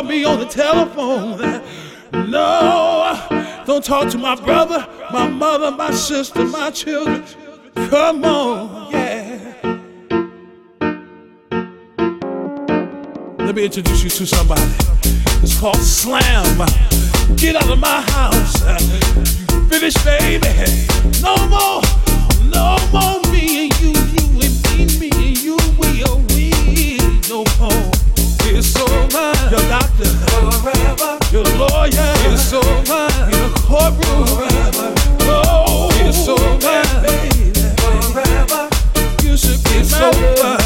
called me on the telephone. No, don't talk to my brother, my mother, my sister, my children. Come on, yeah. Let me introduce you to somebody. It's called Slam. Get out of my house. You finished, baby. No more, no more me and you. your doctor, forever. your lawyer, your sober, your courtroom, forever. Oh, your sober, baby, forever. You should be sober.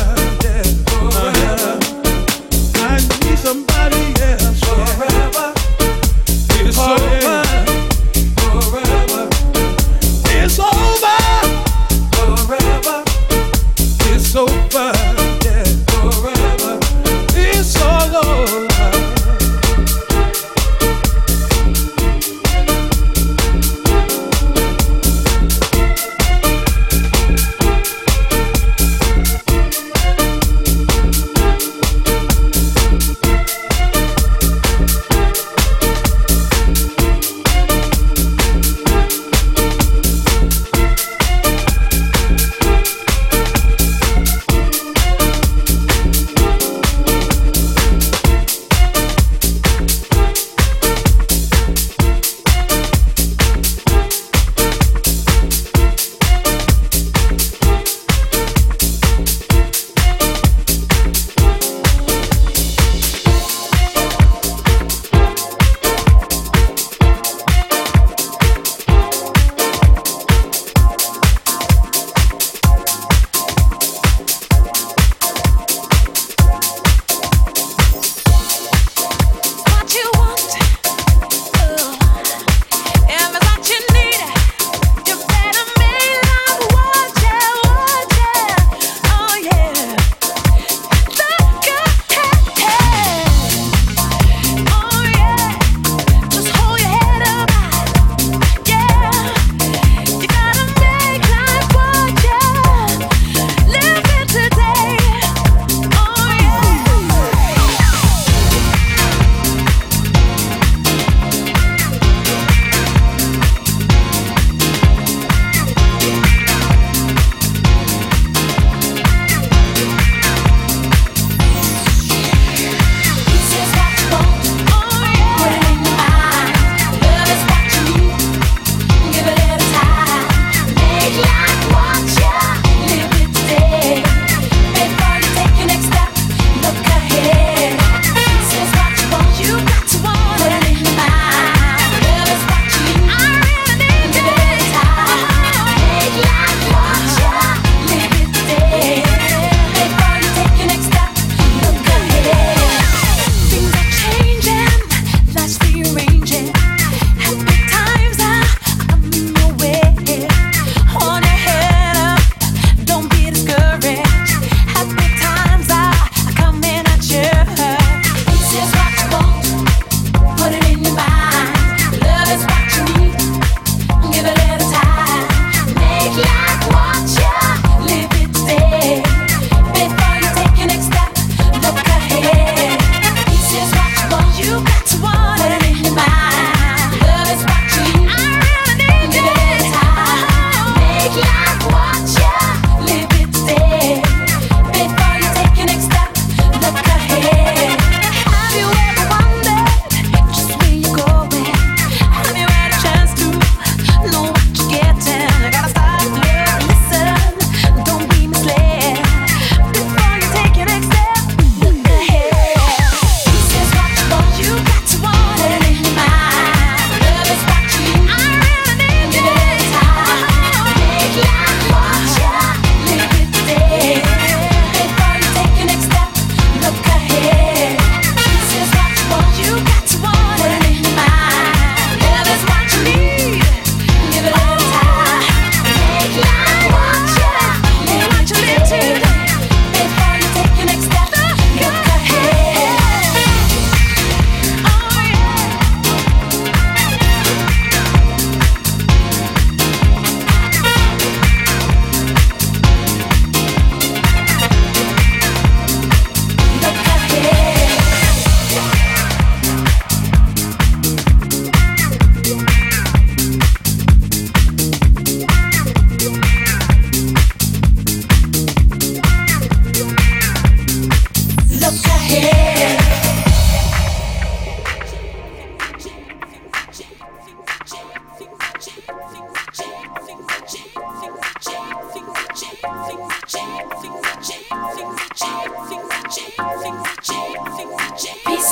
Peace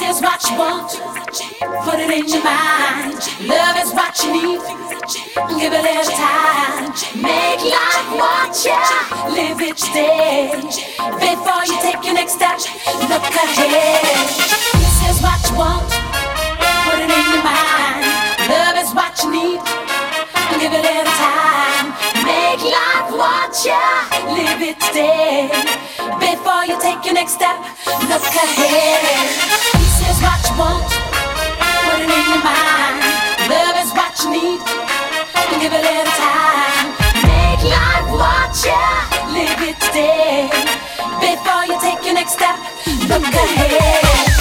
is what you want. Put it in your mind. Love is what you need. Give it every time. Make life what you live each day. Before you take your next step, look ahead. Peace is what you want. Put it in your mind. Love is what you need. Give it every time. Make life what you live each day before you take your next step. Look ahead. Peace is what you want. Put it in your mind. Love is what you need. Give it little time. Make life what you live it today. Before you take your next step, look ahead.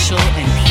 Special, and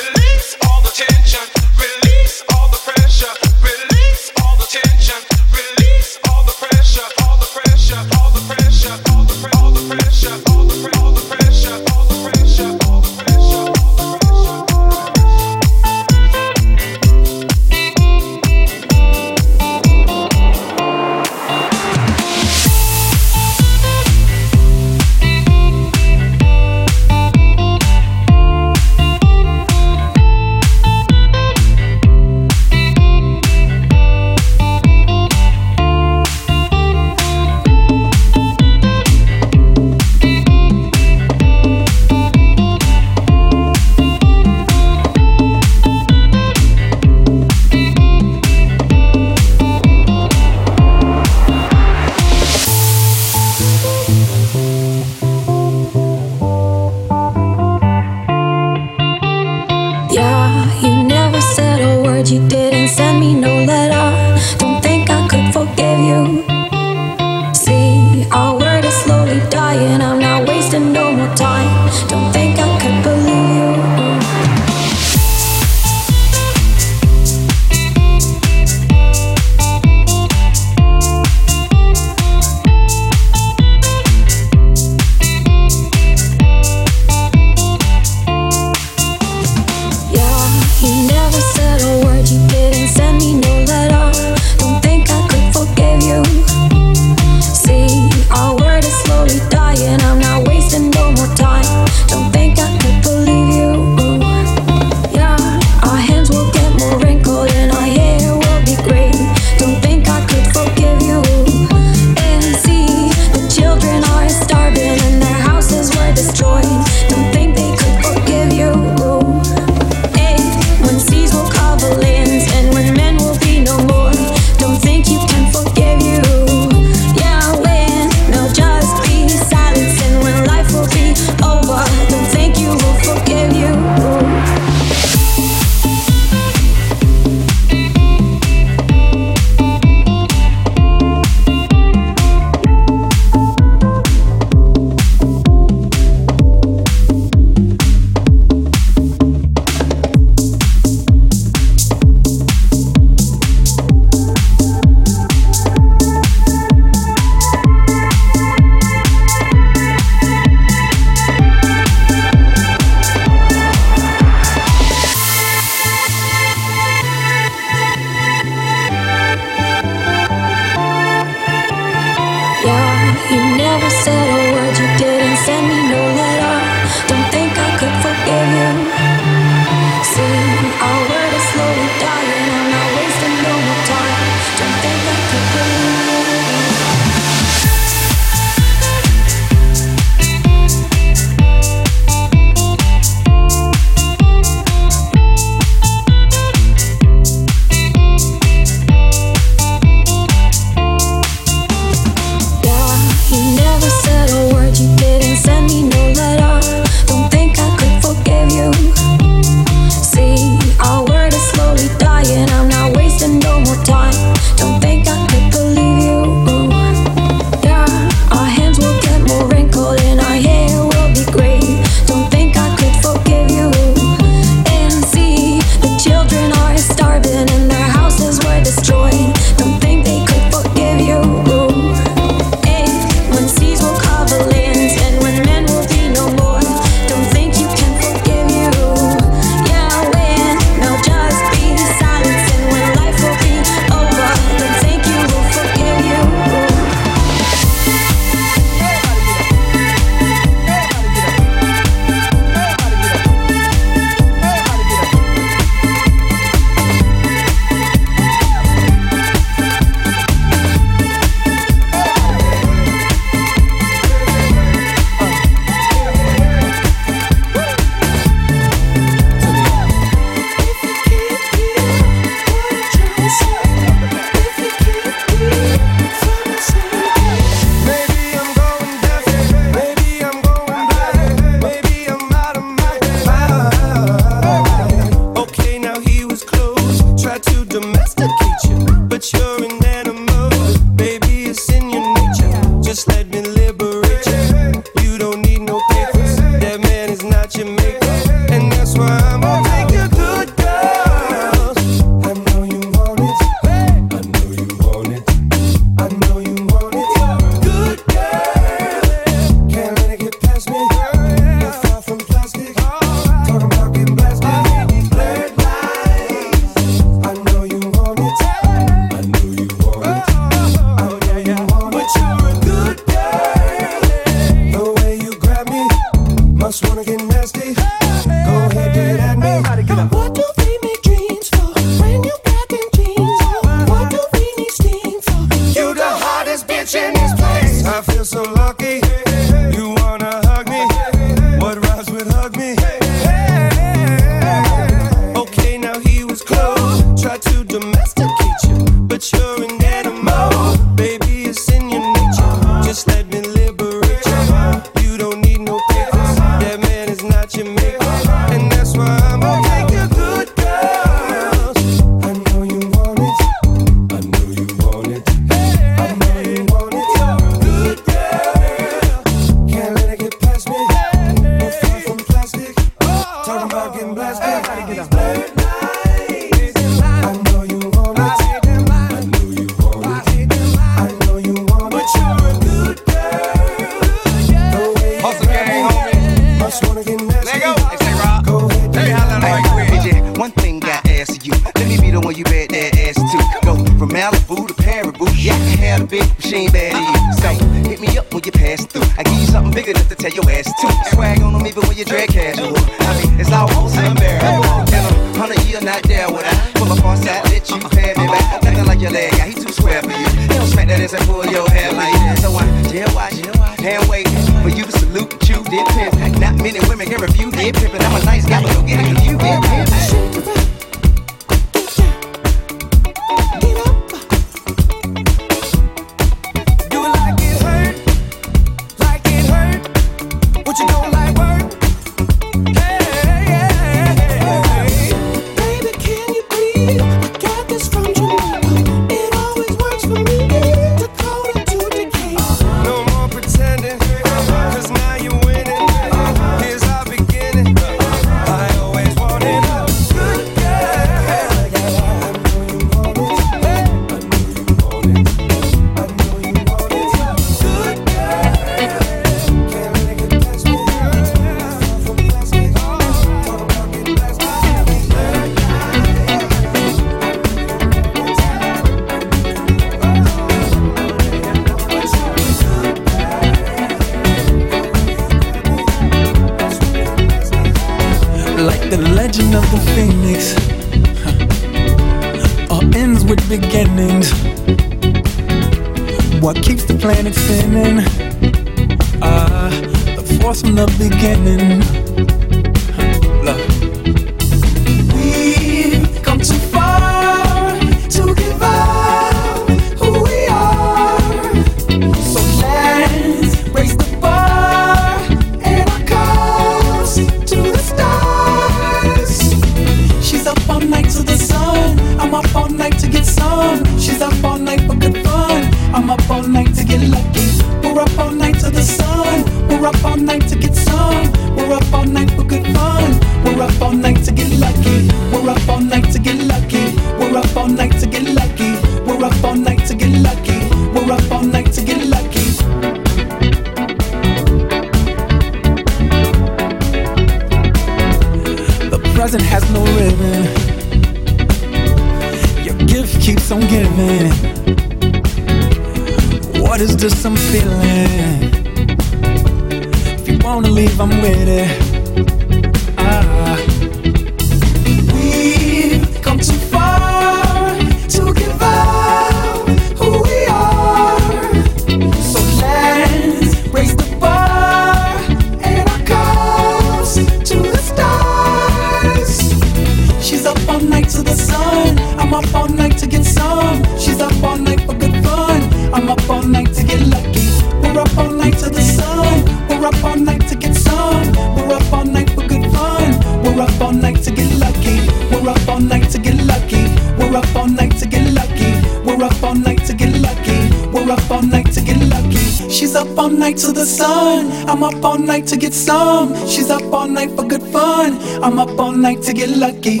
some. She's up all night for good fun. I'm up all night to get lucky.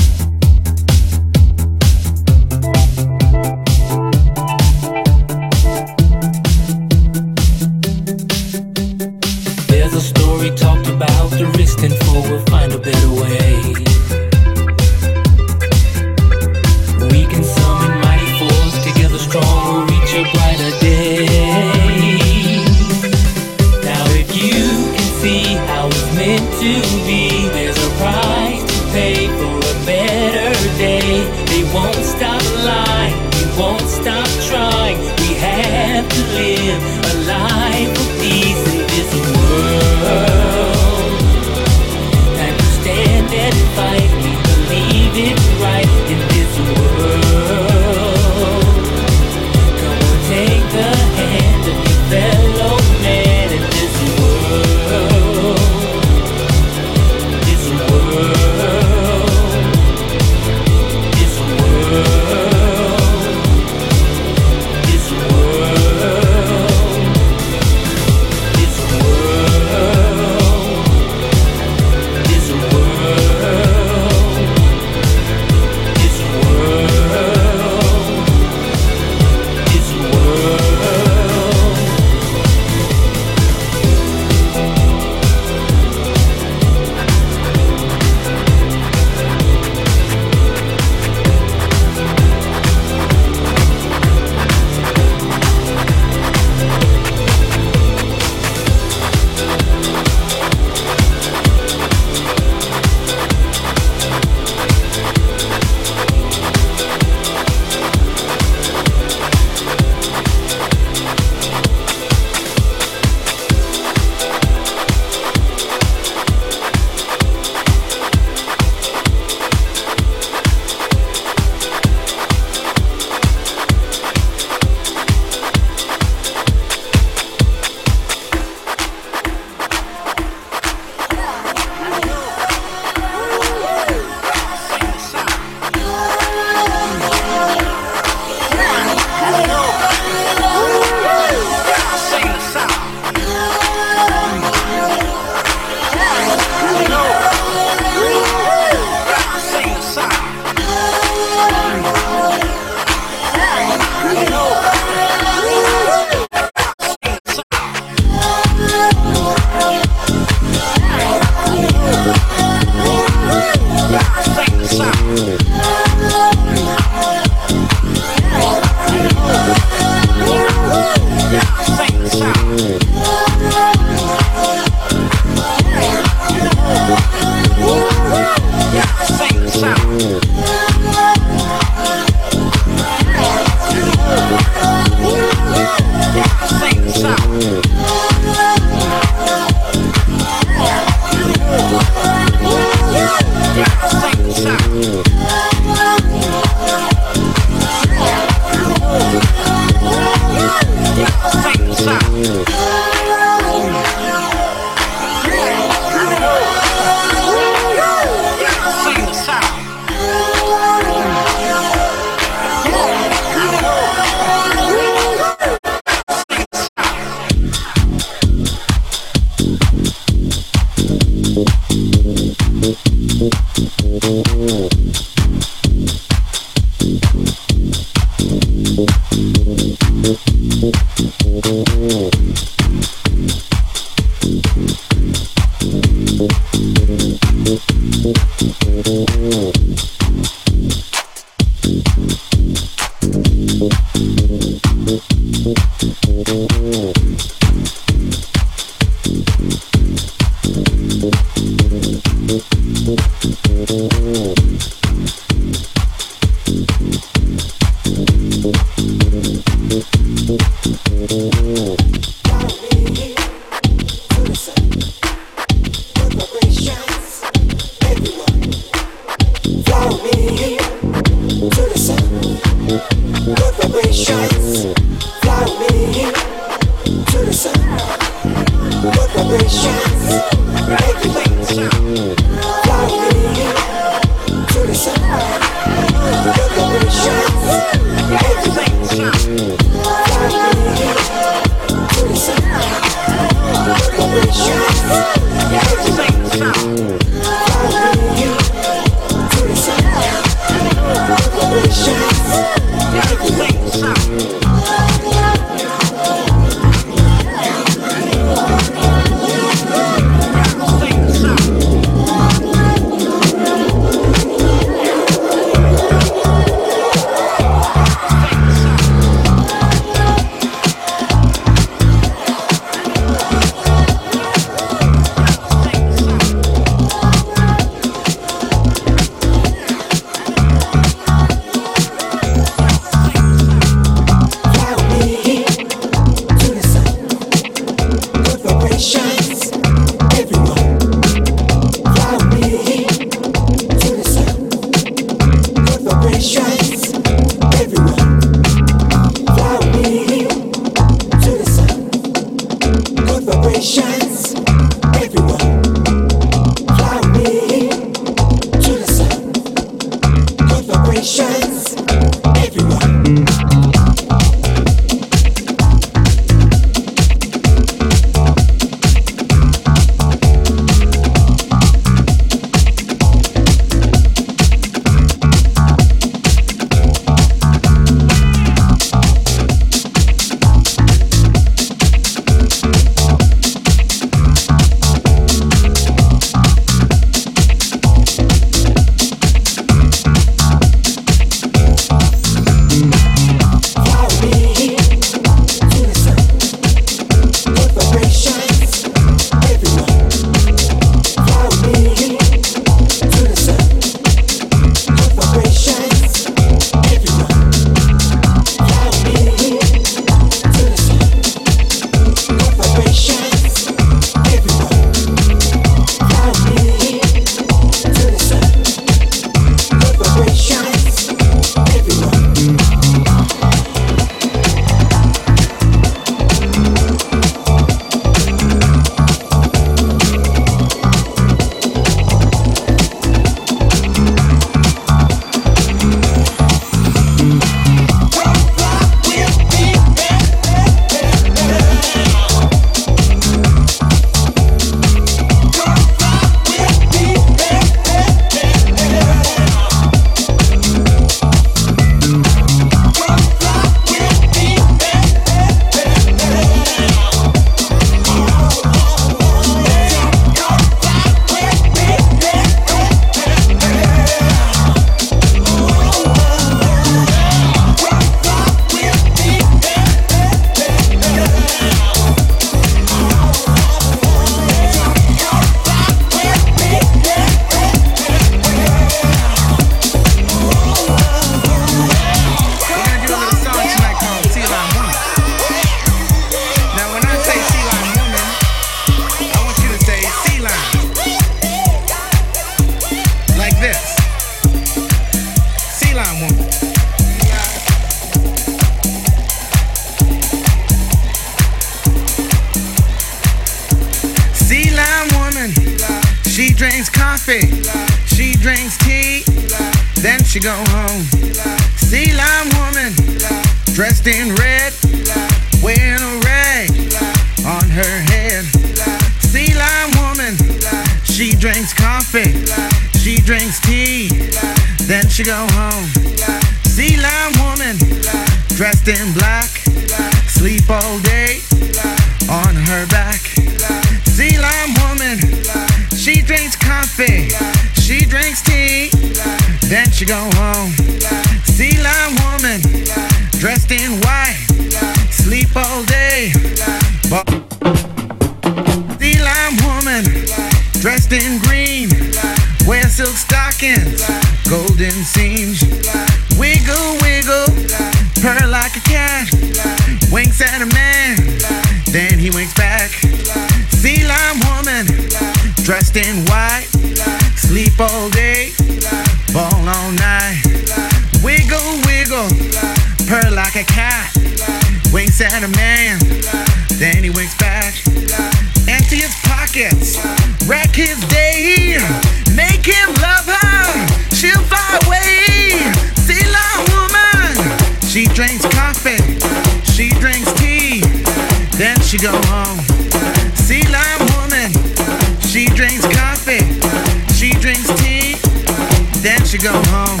she go home.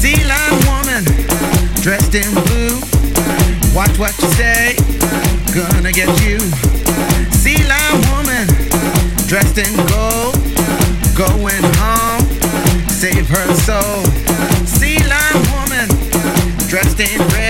Sea lion woman, dressed in blue. Watch what you say, gonna get you. Sea lion woman, dressed in gold, going home, save her soul. Sea lion woman, dressed in red.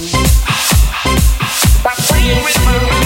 With my Close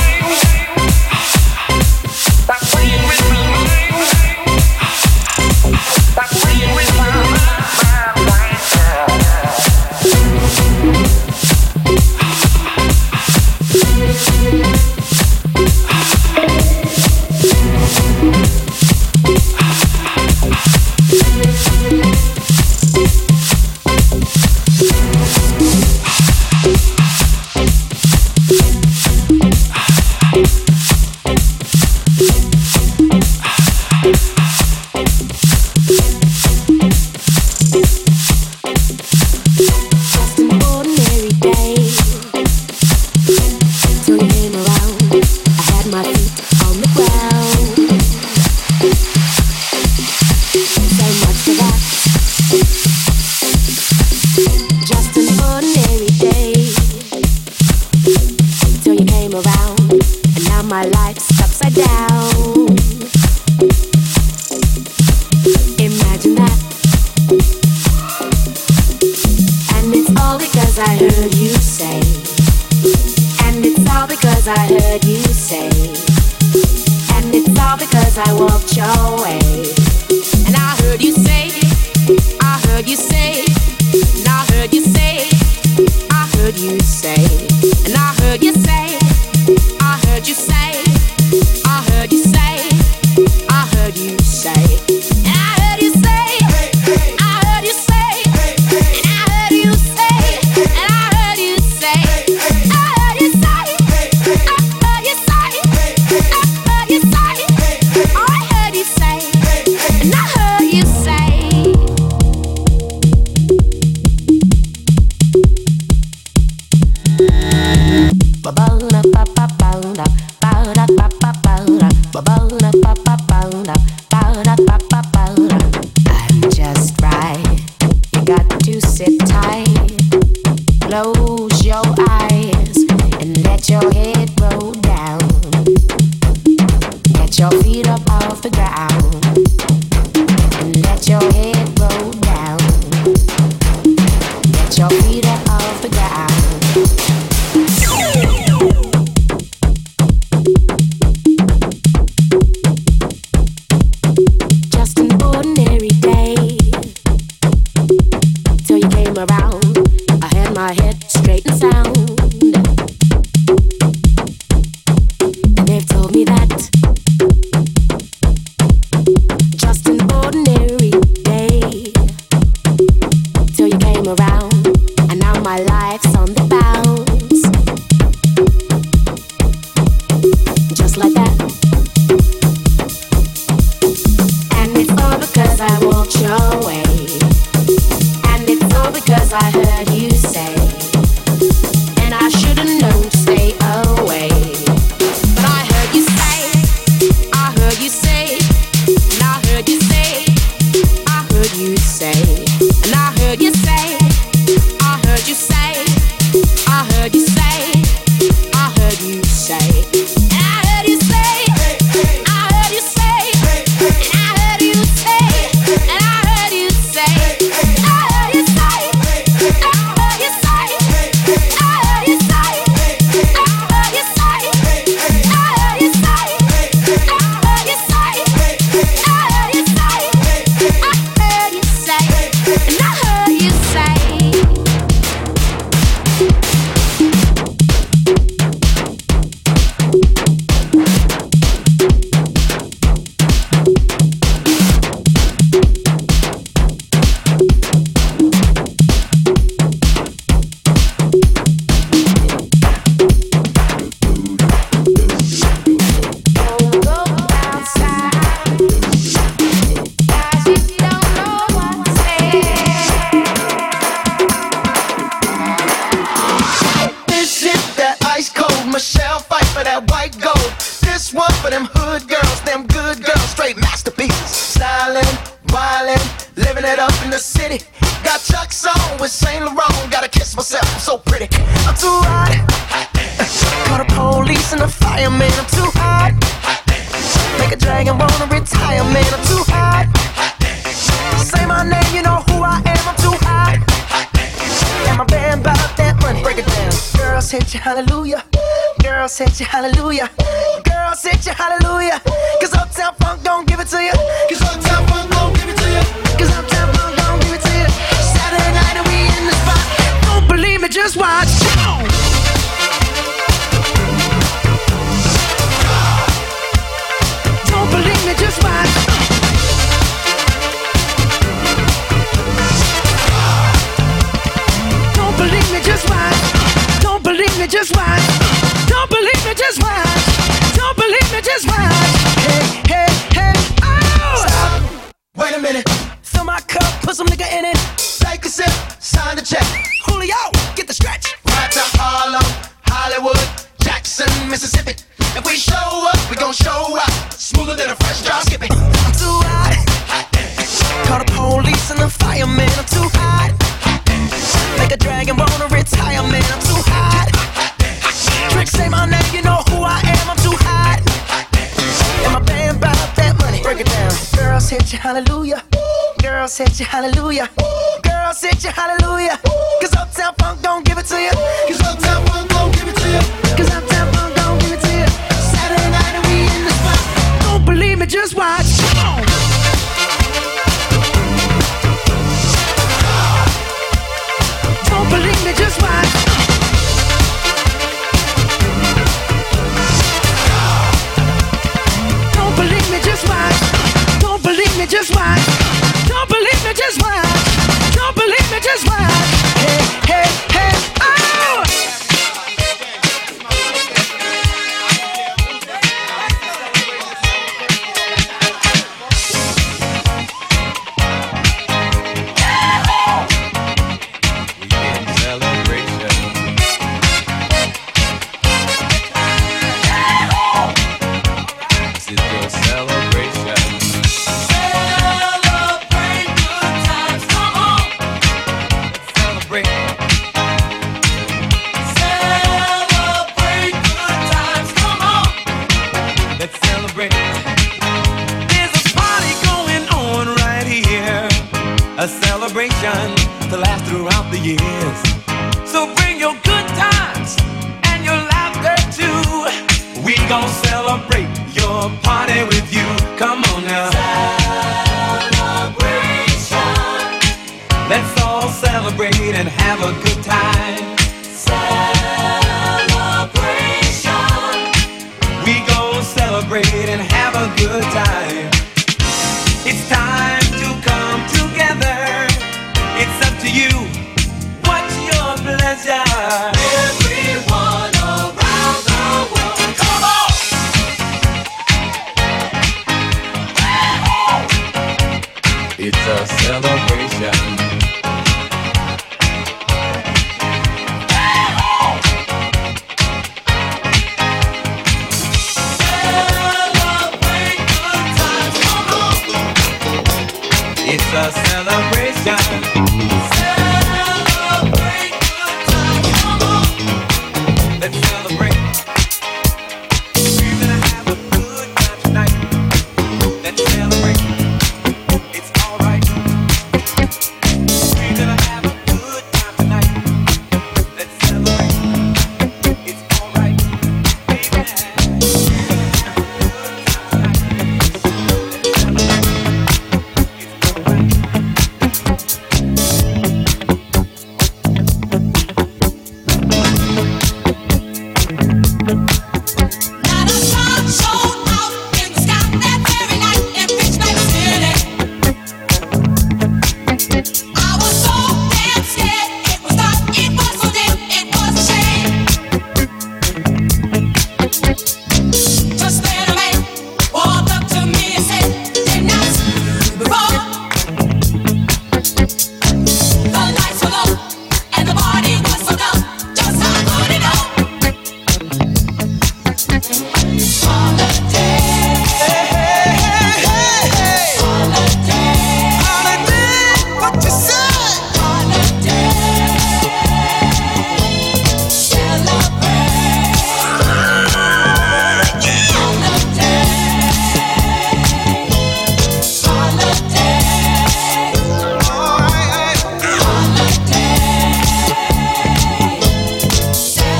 hallelujah. Girl, set you hallelujah. Girl, set you hallelujah. Cause is mine. said hallelujah.